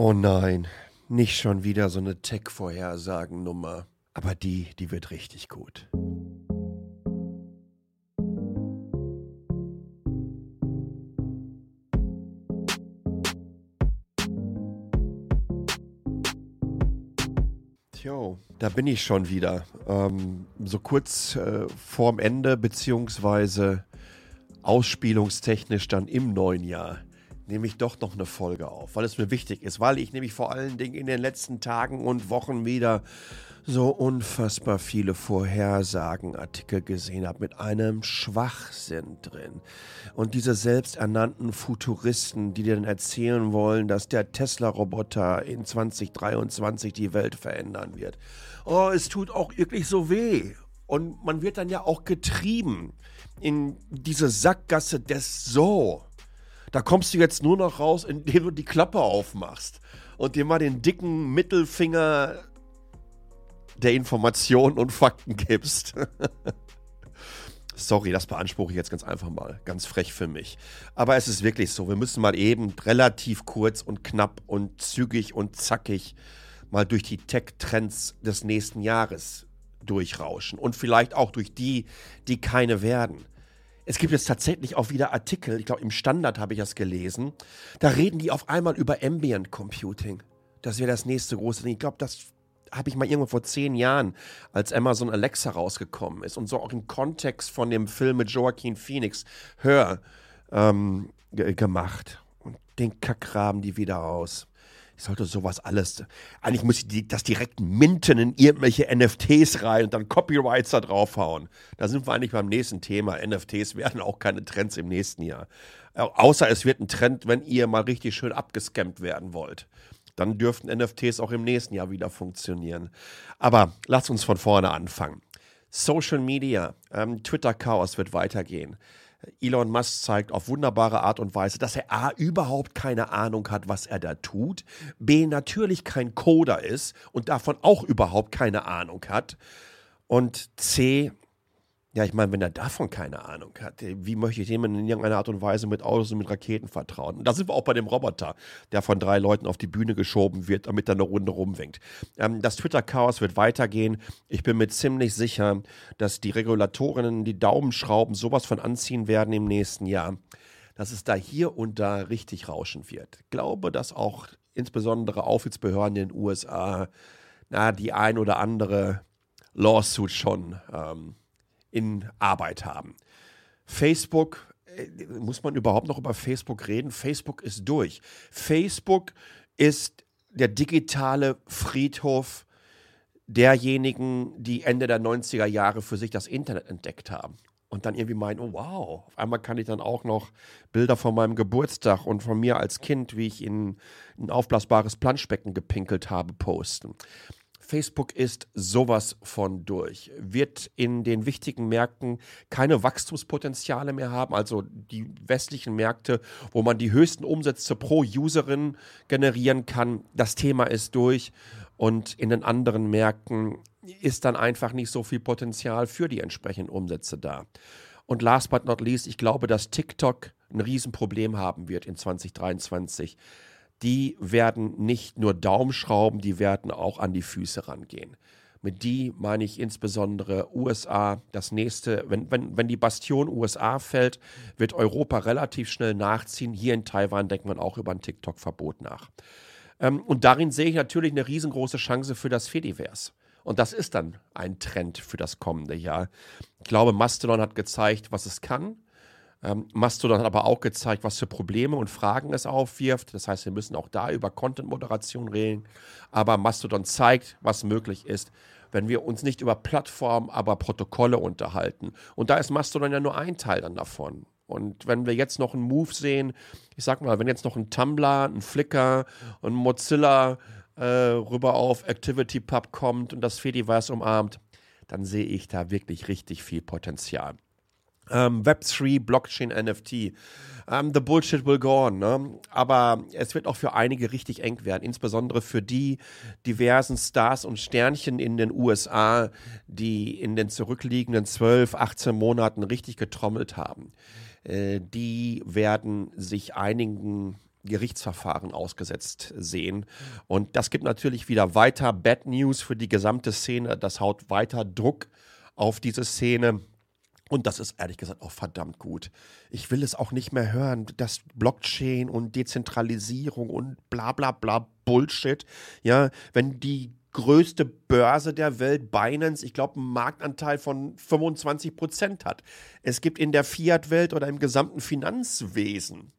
Oh nein, nicht schon wieder so eine Tech-Vorhersagennummer. Aber die, die wird richtig gut. Jo, da bin ich schon wieder. Ähm, so kurz äh, vorm Ende, beziehungsweise ausspielungstechnisch dann im neuen Jahr nehme ich doch noch eine Folge auf, weil es mir wichtig ist, weil ich nämlich vor allen Dingen in den letzten Tagen und Wochen wieder so unfassbar viele Vorhersagenartikel gesehen habe mit einem Schwachsinn drin. Und diese selbsternannten Futuristen, die dir dann erzählen wollen, dass der Tesla-Roboter in 2023 die Welt verändern wird. Oh, es tut auch wirklich so weh. Und man wird dann ja auch getrieben in diese Sackgasse des So. Da kommst du jetzt nur noch raus, indem du die Klappe aufmachst und dir mal den dicken Mittelfinger der Informationen und Fakten gibst. Sorry, das beanspruche ich jetzt ganz einfach mal. Ganz frech für mich. Aber es ist wirklich so. Wir müssen mal eben relativ kurz und knapp und zügig und zackig mal durch die Tech-Trends des nächsten Jahres durchrauschen. Und vielleicht auch durch die, die keine werden. Es gibt jetzt tatsächlich auch wieder Artikel, ich glaube im Standard habe ich das gelesen, da reden die auf einmal über Ambient Computing. Das wäre das nächste große Ding. Ich glaube, das habe ich mal irgendwo vor zehn Jahren, als Amazon Alexa rausgekommen ist und so auch im Kontext von dem Film mit Joaquin Phoenix, Hör, ähm, gemacht. Und den Kack graben die wieder aus. Ich sollte sowas alles. Eigentlich muss ich das direkt minten in irgendwelche NFTs rein und dann Copyrights da draufhauen. Da sind wir eigentlich beim nächsten Thema. NFTs werden auch keine Trends im nächsten Jahr. Außer es wird ein Trend, wenn ihr mal richtig schön abgescampt werden wollt. Dann dürften NFTs auch im nächsten Jahr wieder funktionieren. Aber lasst uns von vorne anfangen. Social Media, ähm, Twitter-Chaos wird weitergehen. Elon Musk zeigt auf wunderbare Art und Weise, dass er A überhaupt keine Ahnung hat, was er da tut, B natürlich kein Coder ist und davon auch überhaupt keine Ahnung hat und C ja, ich meine, wenn er davon keine Ahnung hat, wie möchte ich dem in irgendeiner Art und Weise mit Autos und mit Raketen vertrauen? Und da sind wir auch bei dem Roboter, der von drei Leuten auf die Bühne geschoben wird, damit er eine Runde rumwinkt. Ähm, das Twitter-Chaos wird weitergehen. Ich bin mir ziemlich sicher, dass die Regulatorinnen die Daumenschrauben sowas von anziehen werden im nächsten Jahr, dass es da hier und da richtig rauschen wird. Ich glaube, dass auch insbesondere Aufsichtsbehörden in den USA na, die ein oder andere Lawsuit schon ähm, in Arbeit haben. Facebook, äh, muss man überhaupt noch über Facebook reden? Facebook ist durch. Facebook ist der digitale Friedhof derjenigen, die Ende der 90er Jahre für sich das Internet entdeckt haben. Und dann irgendwie meinen, oh wow, auf einmal kann ich dann auch noch Bilder von meinem Geburtstag und von mir als Kind, wie ich in ein aufblasbares Planschbecken gepinkelt habe, posten. Facebook ist sowas von durch. Wird in den wichtigen Märkten keine Wachstumspotenziale mehr haben, also die westlichen Märkte, wo man die höchsten Umsätze pro Userin generieren kann. Das Thema ist durch. Und in den anderen Märkten ist dann einfach nicht so viel Potenzial für die entsprechenden Umsätze da. Und last but not least, ich glaube, dass TikTok ein Riesenproblem haben wird in 2023 die werden nicht nur Daumenschrauben, die werden auch an die Füße rangehen. Mit die meine ich insbesondere USA. Das nächste, wenn, wenn, wenn die Bastion USA fällt, wird Europa relativ schnell nachziehen. Hier in Taiwan denkt man auch über ein TikTok-Verbot nach. Ähm, und darin sehe ich natürlich eine riesengroße Chance für das Fediverse. Und das ist dann ein Trend für das kommende Jahr. Ich glaube, Mastodon hat gezeigt, was es kann. Ähm, Mastodon hat aber auch gezeigt, was für Probleme und Fragen es aufwirft. Das heißt, wir müssen auch da über Content-Moderation reden. Aber Mastodon zeigt, was möglich ist, wenn wir uns nicht über Plattformen, aber Protokolle unterhalten. Und da ist Mastodon ja nur ein Teil dann davon. Und wenn wir jetzt noch einen Move sehen, ich sag mal, wenn jetzt noch ein Tumblr, ein Flickr und Mozilla äh, rüber auf ActivityPub kommt und das Fediverse umarmt, dann sehe ich da wirklich richtig viel Potenzial. Ähm, Web3, Blockchain, NFT. Ähm, the bullshit will go on. Ne? Aber es wird auch für einige richtig eng werden, insbesondere für die diversen Stars und Sternchen in den USA, die in den zurückliegenden 12, 18 Monaten richtig getrommelt haben. Äh, die werden sich einigen Gerichtsverfahren ausgesetzt sehen. Und das gibt natürlich wieder weiter Bad News für die gesamte Szene. Das haut weiter Druck auf diese Szene. Und das ist ehrlich gesagt auch verdammt gut. Ich will es auch nicht mehr hören, dass Blockchain und Dezentralisierung und bla bla bla Bullshit. Ja, wenn die größte Börse der Welt, Binance, ich glaube, einen Marktanteil von 25 Prozent hat. Es gibt in der Fiat-Welt oder im gesamten Finanzwesen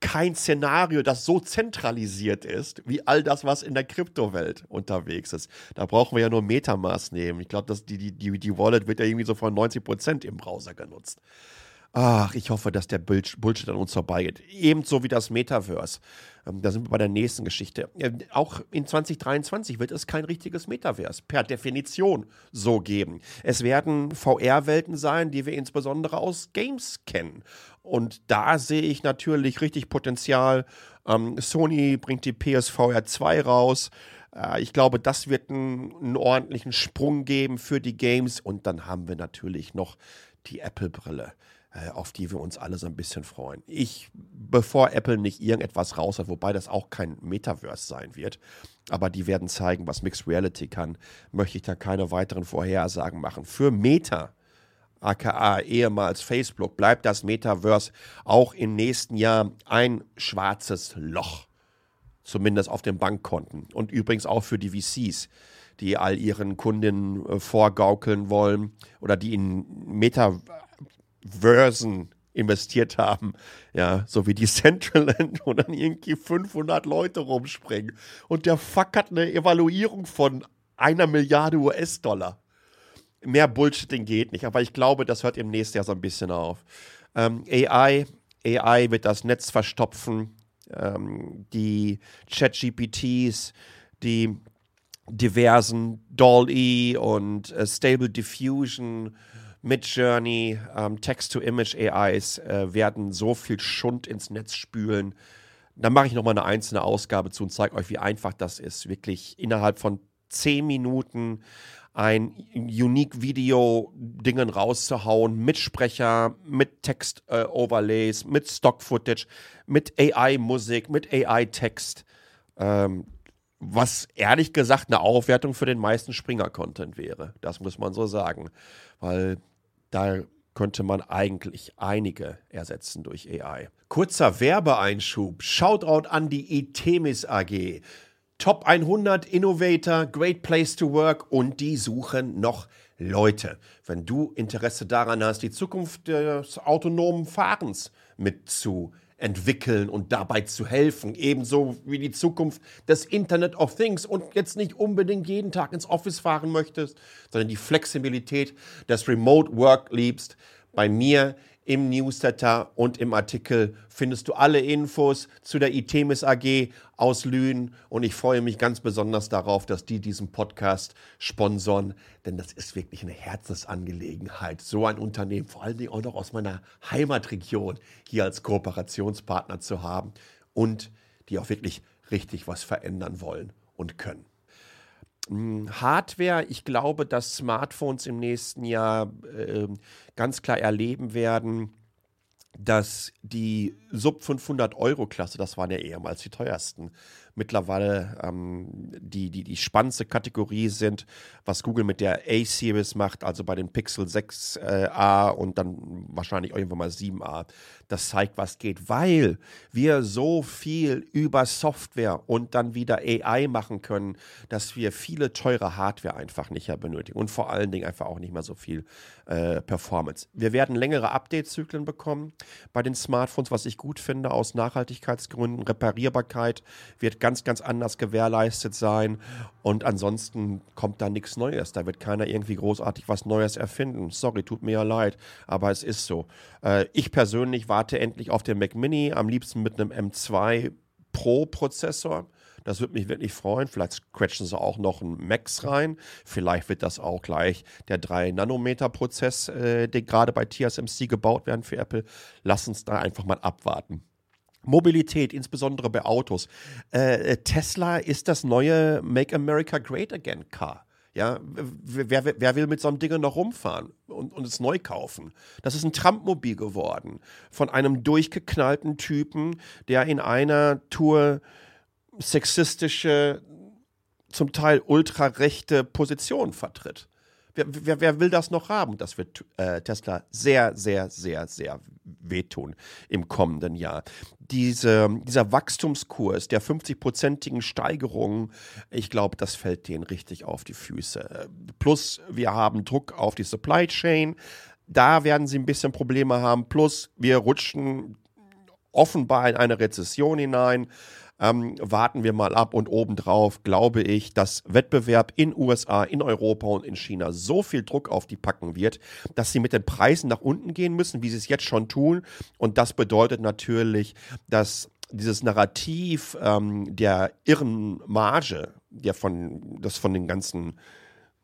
kein Szenario, das so zentralisiert ist, wie all das, was in der Kryptowelt unterwegs ist. Da brauchen wir ja nur Metamask nehmen. Ich glaube, die, die, die, die Wallet wird ja irgendwie so von 90 Prozent im Browser genutzt. Ach, ich hoffe, dass der Bullshit an uns vorbeigeht. Ebenso wie das Metaverse. Ähm, da sind wir bei der nächsten Geschichte. Auch in 2023 wird es kein richtiges Metaverse per Definition so geben. Es werden VR-Welten sein, die wir insbesondere aus Games kennen. Und da sehe ich natürlich richtig Potenzial. Ähm, Sony bringt die PSVR 2 raus. Äh, ich glaube, das wird einen, einen ordentlichen Sprung geben für die Games. Und dann haben wir natürlich noch die Apple-Brille. Äh, auf die wir uns alle so ein bisschen freuen. Ich, bevor Apple nicht irgendetwas raus hat, wobei das auch kein Metaverse sein wird, aber die werden zeigen, was Mixed Reality kann, möchte ich da keine weiteren Vorhersagen machen. Für Meta, aka ehemals Facebook, bleibt das Metaverse auch im nächsten Jahr ein schwarzes Loch. Zumindest auf den Bankkonten. Und übrigens auch für die VCs die all ihren Kundinnen äh, vorgaukeln wollen oder die in Meta Versen investiert haben, ja, so wie die Central End, wo dann irgendwie 500 Leute rumspringen. Und der Fuck hat eine Evaluierung von einer Milliarde US-Dollar. Mehr Bullshitting geht nicht, aber ich glaube, das hört im nächsten Jahr so ein bisschen auf. Ähm, AI, AI wird das Netz verstopfen. Ähm, die Chat-GPTs, die diversen DAL-E und äh, Stable Diffusion Midjourney, ähm, Text-to-Image-AIs äh, werden so viel Schund ins Netz spülen. Da mache ich nochmal eine einzelne Ausgabe zu und zeige euch, wie einfach das ist, wirklich innerhalb von zehn Minuten ein Unique-Video-Dingen rauszuhauen mit Sprecher, mit Text-Overlays, äh, mit Stock-Footage, mit AI-Musik, mit AI-Text. Ähm, was ehrlich gesagt eine Aufwertung für den meisten Springer-Content wäre. Das muss man so sagen. Weil da könnte man eigentlich einige ersetzen durch AI. Kurzer Werbeeinschub. Shoutout an die Itemis AG. Top 100 Innovator, Great Place to Work und die suchen noch Leute. Wenn du Interesse daran hast, die Zukunft des autonomen Fahrens mitzuentwickeln, entwickeln und dabei zu helfen. Ebenso wie die Zukunft des Internet of Things und jetzt nicht unbedingt jeden Tag ins Office fahren möchtest, sondern die Flexibilität des Remote Work liebst. Bei mir im Newsletter und im Artikel findest du alle Infos zu der ITEMIS AG aus Lünen und ich freue mich ganz besonders darauf, dass die diesen Podcast sponsoren, denn das ist wirklich eine Herzensangelegenheit, so ein Unternehmen, vor allen Dingen auch noch aus meiner Heimatregion, hier als Kooperationspartner zu haben und die auch wirklich richtig was verändern wollen und können. Hm, Hardware, ich glaube, dass Smartphones im nächsten Jahr äh, ganz klar erleben werden, dass die Sub 500 Euro Klasse, das waren ja ehemals die teuersten, mittlerweile ähm, die, die, die spannendste Kategorie sind, was Google mit der A-Series macht, also bei den Pixel 6a äh, und dann wahrscheinlich irgendwann mal 7a. Das zeigt, was geht, weil wir so viel über Software und dann wieder AI machen können, dass wir viele teure Hardware einfach nicht mehr benötigen und vor allen Dingen einfach auch nicht mehr so viel äh, Performance. Wir werden längere Update-Zyklen bekommen bei den Smartphones, was ich gut finde aus Nachhaltigkeitsgründen. Reparierbarkeit wird ganz, ganz anders gewährleistet sein. Und ansonsten kommt da nichts Neues. Da wird keiner irgendwie großartig was Neues erfinden. Sorry, tut mir ja leid, aber es ist so. Äh, ich persönlich warte endlich auf den Mac Mini, am liebsten mit einem M2 Pro-Prozessor. Das würde mich wirklich freuen. Vielleicht scratchen sie auch noch einen Max rein. Vielleicht wird das auch gleich der 3-Nanometer-Prozess, äh, der gerade bei TSMC gebaut werden für Apple. Lass uns da einfach mal abwarten. Mobilität, insbesondere bei Autos. Äh, Tesla ist das neue Make America Great Again Car. Ja, wer, wer, will mit so einem Ding noch rumfahren und, und es neu kaufen? Das ist ein Trump-Mobil geworden. Von einem durchgeknallten Typen, der in einer Tour sexistische, zum Teil ultrarechte Positionen vertritt. Wer, wer, wer, will das noch haben? Das wird äh, Tesla sehr, sehr, sehr, sehr wehtun im kommenden Jahr. Diese, dieser Wachstumskurs der 50-prozentigen Steigerung, ich glaube, das fällt denen richtig auf die Füße. Plus, wir haben Druck auf die Supply Chain. Da werden sie ein bisschen Probleme haben. Plus, wir rutschen offenbar in eine Rezession hinein. Ähm, warten wir mal ab und obendrauf glaube ich, dass Wettbewerb in USA, in Europa und in China so viel Druck auf die packen wird, dass sie mit den Preisen nach unten gehen müssen, wie sie es jetzt schon tun. Und das bedeutet natürlich, dass dieses Narrativ ähm, der irren Marge, der von, das von den ganzen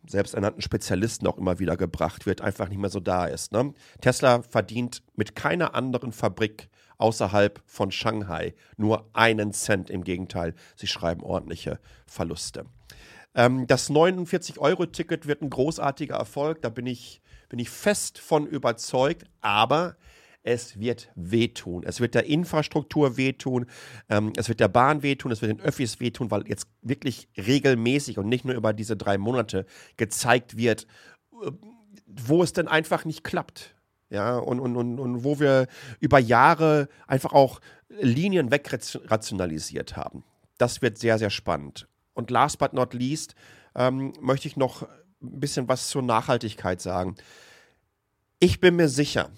selbsternannten Spezialisten auch immer wieder gebracht wird, einfach nicht mehr so da ist. Ne? Tesla verdient mit keiner anderen Fabrik außerhalb von Shanghai nur einen Cent. Im Gegenteil, sie schreiben ordentliche Verluste. Ähm, das 49-Euro-Ticket wird ein großartiger Erfolg, da bin ich, bin ich fest von überzeugt, aber es wird wehtun. Es wird der Infrastruktur wehtun, ähm, es wird der Bahn wehtun, es wird den Öffis wehtun, weil jetzt wirklich regelmäßig und nicht nur über diese drei Monate gezeigt wird, äh, wo es denn einfach nicht klappt ja, und, und, und, und wo wir über Jahre einfach auch Linien wegrationalisiert haben. Das wird sehr, sehr spannend. Und last but not least ähm, möchte ich noch ein bisschen was zur Nachhaltigkeit sagen. Ich bin mir sicher,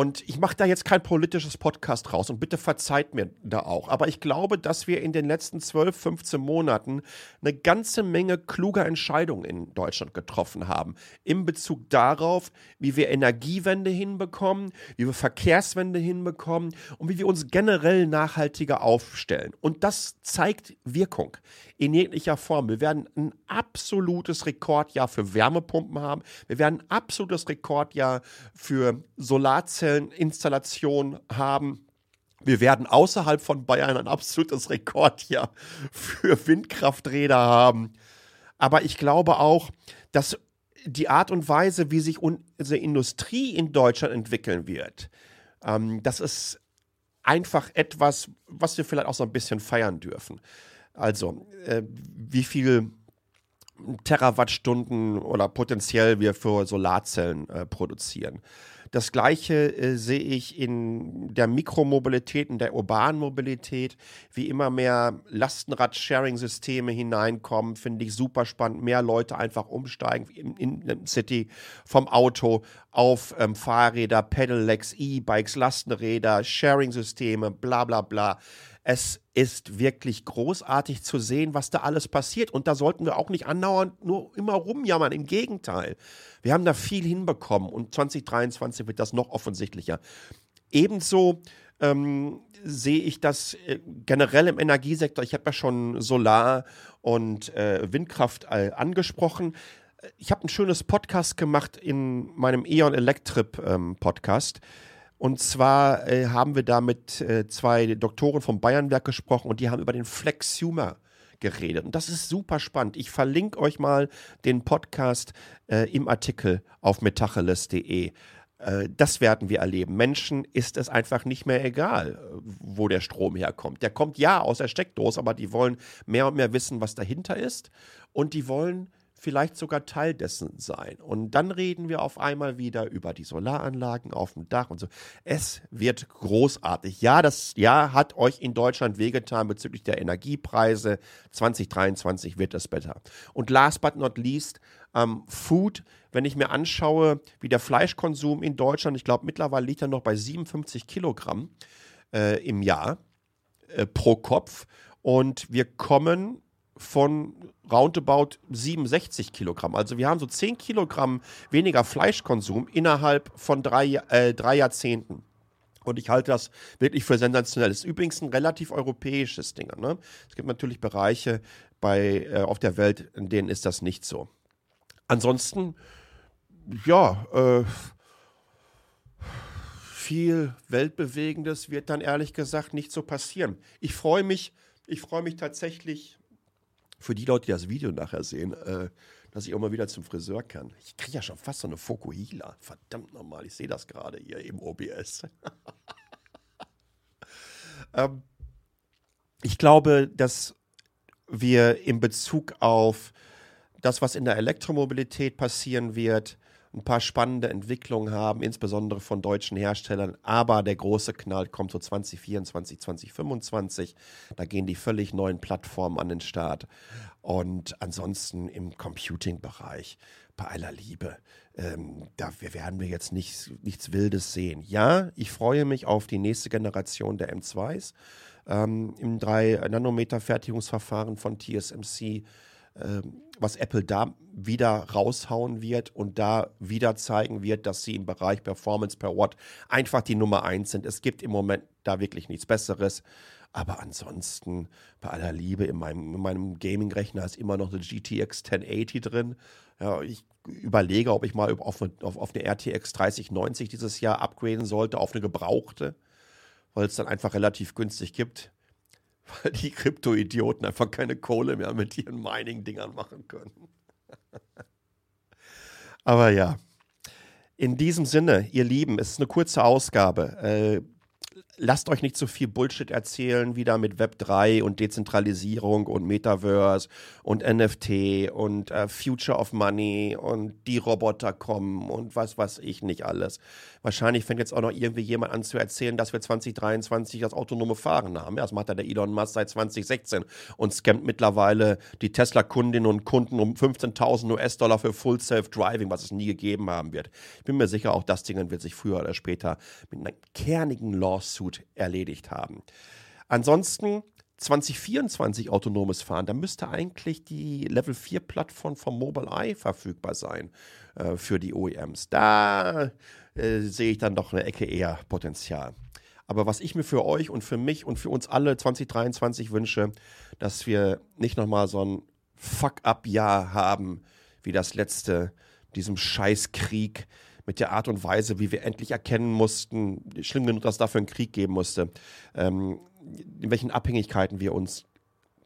und ich mache da jetzt kein politisches Podcast raus und bitte verzeiht mir da auch. Aber ich glaube, dass wir in den letzten 12, 15 Monaten eine ganze Menge kluger Entscheidungen in Deutschland getroffen haben. In Bezug darauf, wie wir Energiewende hinbekommen, wie wir Verkehrswende hinbekommen und wie wir uns generell nachhaltiger aufstellen. Und das zeigt Wirkung in jeglicher Form. Wir werden ein absolutes Rekordjahr für Wärmepumpen haben. Wir werden ein absolutes Rekordjahr für Solarzelleninstallationen haben. Wir werden außerhalb von Bayern ein absolutes Rekordjahr für Windkrafträder haben. Aber ich glaube auch, dass die Art und Weise, wie sich unsere Industrie in Deutschland entwickeln wird, ähm, das ist einfach etwas, was wir vielleicht auch so ein bisschen feiern dürfen. Also, äh, wie viel Terawattstunden oder potenziell wir für Solarzellen äh, produzieren. Das gleiche äh, sehe ich in der Mikromobilität, in der urbanen Mobilität, wie immer mehr Lastenrad-Sharing-Systeme hineinkommen, finde ich super spannend. Mehr Leute einfach umsteigen in, in, City vom Auto auf ähm, Fahrräder, Pedelecs, E-Bikes, Lastenräder, Sharing-Systeme, bla bla bla. Es ist wirklich großartig zu sehen, was da alles passiert. Und da sollten wir auch nicht andauernd nur immer rumjammern. Im Gegenteil. Wir haben da viel hinbekommen und 2023 wird das noch offensichtlicher. Ebenso ähm, sehe ich das äh, generell im Energiesektor. Ich habe ja schon Solar und äh, Windkraft äh, angesprochen. Ich habe ein schönes Podcast gemacht in meinem E.ON Electrip ähm, Podcast und zwar äh, haben wir da mit äh, zwei Doktoren vom Bayernwerk gesprochen und die haben über den Flexhumer geredet. Und das ist super spannend. Ich verlinke euch mal den Podcast äh, im Artikel auf metacheles.de. Äh, das werden wir erleben. Menschen ist es einfach nicht mehr egal, wo der Strom herkommt. Der kommt ja aus der Steckdose, aber die wollen mehr und mehr wissen, was dahinter ist. Und die wollen vielleicht sogar Teil dessen sein. Und dann reden wir auf einmal wieder über die Solaranlagen auf dem Dach und so. Es wird großartig. Ja, das Jahr hat euch in Deutschland wehgetan bezüglich der Energiepreise. 2023 wird es besser. Und last but not least, ähm, Food. Wenn ich mir anschaue, wie der Fleischkonsum in Deutschland, ich glaube mittlerweile liegt er noch bei 57 Kilogramm äh, im Jahr äh, pro Kopf. Und wir kommen von roundabout 67 Kilogramm. Also wir haben so 10 Kilogramm weniger Fleischkonsum innerhalb von drei, äh, drei Jahrzehnten. Und ich halte das wirklich für sensationell. Das ist übrigens ein relativ europäisches Ding. Ne? Es gibt natürlich Bereiche bei, äh, auf der Welt, in denen ist das nicht so. Ansonsten, ja, äh, viel Weltbewegendes wird dann ehrlich gesagt nicht so passieren. Ich freue mich, ich freue mich tatsächlich für die Leute, die das Video nachher sehen, äh, dass ich auch mal wieder zum Friseur kann. Ich kriege ja schon fast so eine Fokuhila. Verdammt nochmal, ich sehe das gerade hier im OBS. ähm, ich glaube, dass wir in Bezug auf das, was in der Elektromobilität passieren wird, ein paar spannende Entwicklungen haben, insbesondere von deutschen Herstellern. Aber der große Knall kommt so 2024, 2025. Da gehen die völlig neuen Plattformen an den Start. Und ansonsten im Computing-Bereich, bei aller Liebe, ähm, da werden wir jetzt nicht, nichts Wildes sehen. Ja, ich freue mich auf die nächste Generation der M2s ähm, im 3-Nanometer-Fertigungsverfahren von TSMC was Apple da wieder raushauen wird und da wieder zeigen wird, dass sie im Bereich Performance per Watt einfach die Nummer eins sind. Es gibt im Moment da wirklich nichts Besseres. Aber ansonsten, bei aller Liebe, in meinem, in meinem Gaming-Rechner ist immer noch eine GTX 1080 drin. Ja, ich überlege, ob ich mal auf auf, auf eine RTX 3090 dieses Jahr upgraden sollte, auf eine gebrauchte, weil es dann einfach relativ günstig gibt weil die Krypto-Idioten einfach keine Kohle mehr mit ihren Mining-Dingern machen können. Aber ja, in diesem Sinne, ihr Lieben, es ist eine kurze Ausgabe. Äh, lasst euch nicht so viel Bullshit erzählen, wieder mit Web 3 und Dezentralisierung und Metaverse und NFT und äh, Future of Money und die Roboter kommen und was weiß ich nicht alles. Wahrscheinlich fängt jetzt auch noch irgendwie jemand an zu erzählen, dass wir 2023 das autonome Fahren haben. Ja, das macht ja der Elon Musk seit 2016 und scammt mittlerweile die Tesla-Kundinnen und Kunden um 15.000 US-Dollar für Full Self-Driving, was es nie gegeben haben wird. Ich bin mir sicher, auch das Ding wird sich früher oder später mit einer kernigen Lawsuit erledigt haben. Ansonsten 2024 autonomes Fahren, da müsste eigentlich die Level 4 Plattform vom Mobileye verfügbar sein äh, für die OEMs. Da äh, sehe ich dann doch eine Ecke eher Potenzial. Aber was ich mir für euch und für mich und für uns alle 2023 wünsche, dass wir nicht nochmal so ein Fuck-up-Jahr haben wie das letzte, diesem Scheißkrieg mit der Art und Weise, wie wir endlich erkennen mussten, schlimm genug, dass es dafür einen Krieg geben musste, ähm, in welchen Abhängigkeiten wir uns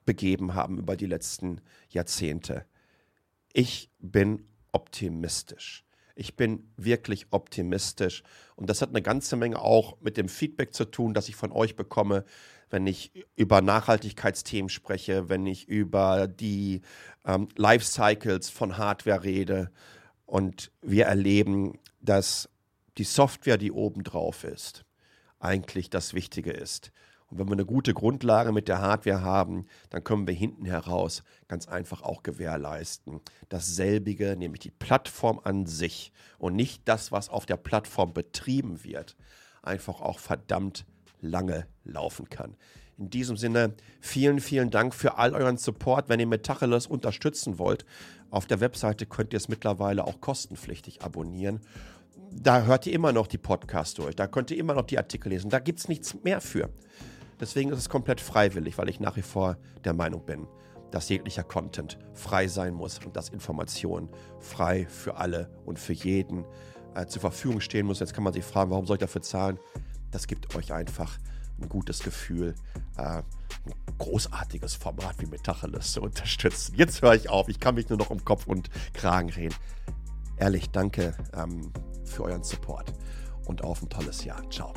begeben haben über die letzten Jahrzehnte. Ich bin optimistisch. Ich bin wirklich optimistisch. Und das hat eine ganze Menge auch mit dem Feedback zu tun, das ich von euch bekomme, wenn ich über Nachhaltigkeitsthemen spreche, wenn ich über die ähm, Lifecycles von Hardware rede. Und wir erleben, dass die Software, die oben drauf ist, eigentlich das Wichtige ist. Und wenn wir eine gute Grundlage mit der Hardware haben, dann können wir hinten heraus ganz einfach auch gewährleisten. Dasselbige, nämlich die Plattform an sich und nicht das, was auf der Plattform betrieben wird, einfach auch verdammt lange laufen kann. In diesem Sinne, vielen, vielen Dank für all euren Support. Wenn ihr Metacheles unterstützen wollt, auf der Webseite könnt ihr es mittlerweile auch kostenpflichtig abonnieren. Da hört ihr immer noch die Podcasts durch, da könnt ihr immer noch die Artikel lesen. Da gibt es nichts mehr für. Deswegen ist es komplett freiwillig, weil ich nach wie vor der Meinung bin, dass jeglicher Content frei sein muss und dass Informationen frei für alle und für jeden äh, zur Verfügung stehen muss. Jetzt kann man sich fragen, warum soll ich dafür zahlen? Das gibt euch einfach ein gutes Gefühl, äh, ein großartiges Format wie Metacheles zu unterstützen. Jetzt höre ich auf, ich kann mich nur noch um Kopf und Kragen reden. Ehrlich, danke ähm, für euren Support und auf ein tolles Jahr. Ciao.